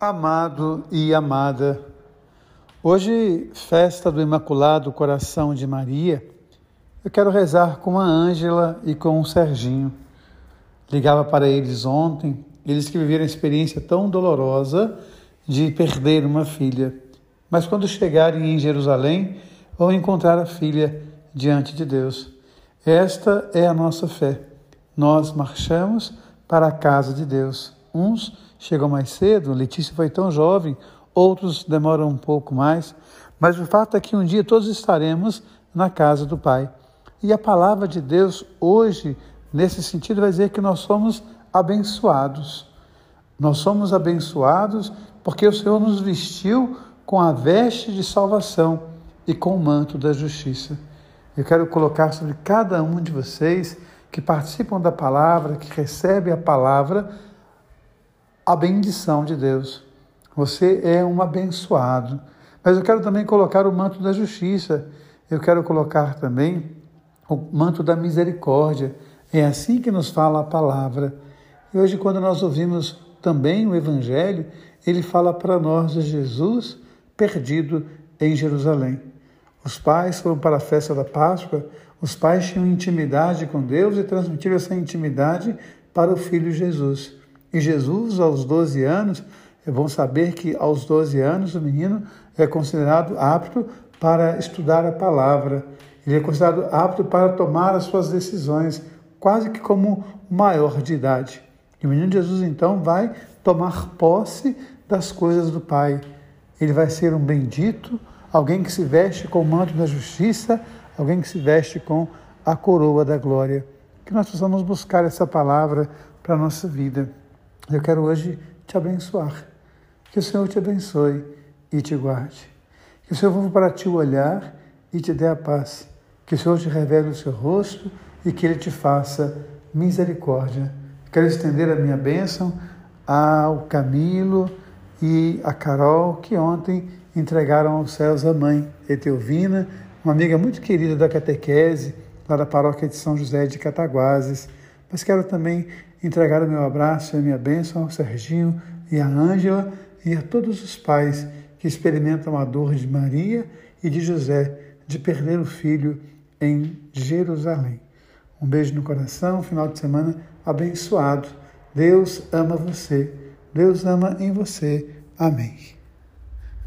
Amado e amada, hoje, festa do Imaculado Coração de Maria, eu quero rezar com a Ângela e com o Serginho. Ligava para eles ontem, eles que viveram a experiência tão dolorosa de perder uma filha, mas quando chegarem em Jerusalém, vão encontrar a filha diante de Deus. Esta é a nossa fé. Nós marchamos para a casa de Deus. Uns chegam mais cedo, Letícia foi tão jovem, outros demoram um pouco mais, mas o fato é que um dia todos estaremos na casa do Pai. E a palavra de Deus hoje, nesse sentido, vai dizer que nós somos abençoados. Nós somos abençoados porque o Senhor nos vestiu com a veste de salvação e com o manto da justiça. Eu quero colocar sobre cada um de vocês que participam da palavra, que recebem a palavra, a bendição de Deus. Você é um abençoado. Mas eu quero também colocar o manto da justiça. Eu quero colocar também o manto da misericórdia. É assim que nos fala a palavra. E hoje, quando nós ouvimos também o Evangelho, ele fala para nós de Jesus perdido em Jerusalém. Os pais foram para a festa da Páscoa, os pais tinham intimidade com Deus e transmitiram essa intimidade para o filho Jesus. E Jesus, aos 12 anos, é bom saber que aos 12 anos o menino é considerado apto para estudar a palavra. Ele é considerado apto para tomar as suas decisões, quase que como maior de idade. E o menino Jesus então vai tomar posse das coisas do Pai. Ele vai ser um bendito, alguém que se veste com o manto da justiça, alguém que se veste com a coroa da glória. Que nós possamos buscar essa palavra para a nossa vida. Eu quero hoje te abençoar. Que o Senhor te abençoe e te guarde. Que o Senhor volte para ti olhar e te dê a paz. Que o Senhor te revele o seu rosto e que Ele te faça misericórdia. Quero estender a minha bênção ao Camilo e a Carol, que ontem entregaram aos céus a mãe, Eteovina, uma amiga muito querida da catequese, lá da paróquia de São José de Cataguases. Mas quero também entregar o meu abraço e a minha bênção ao Serginho e à Ângela e a todos os pais que experimentam a dor de Maria e de José de perder o filho em Jerusalém. Um beijo no coração, final de semana abençoado. Deus ama você. Deus ama em você. Amém.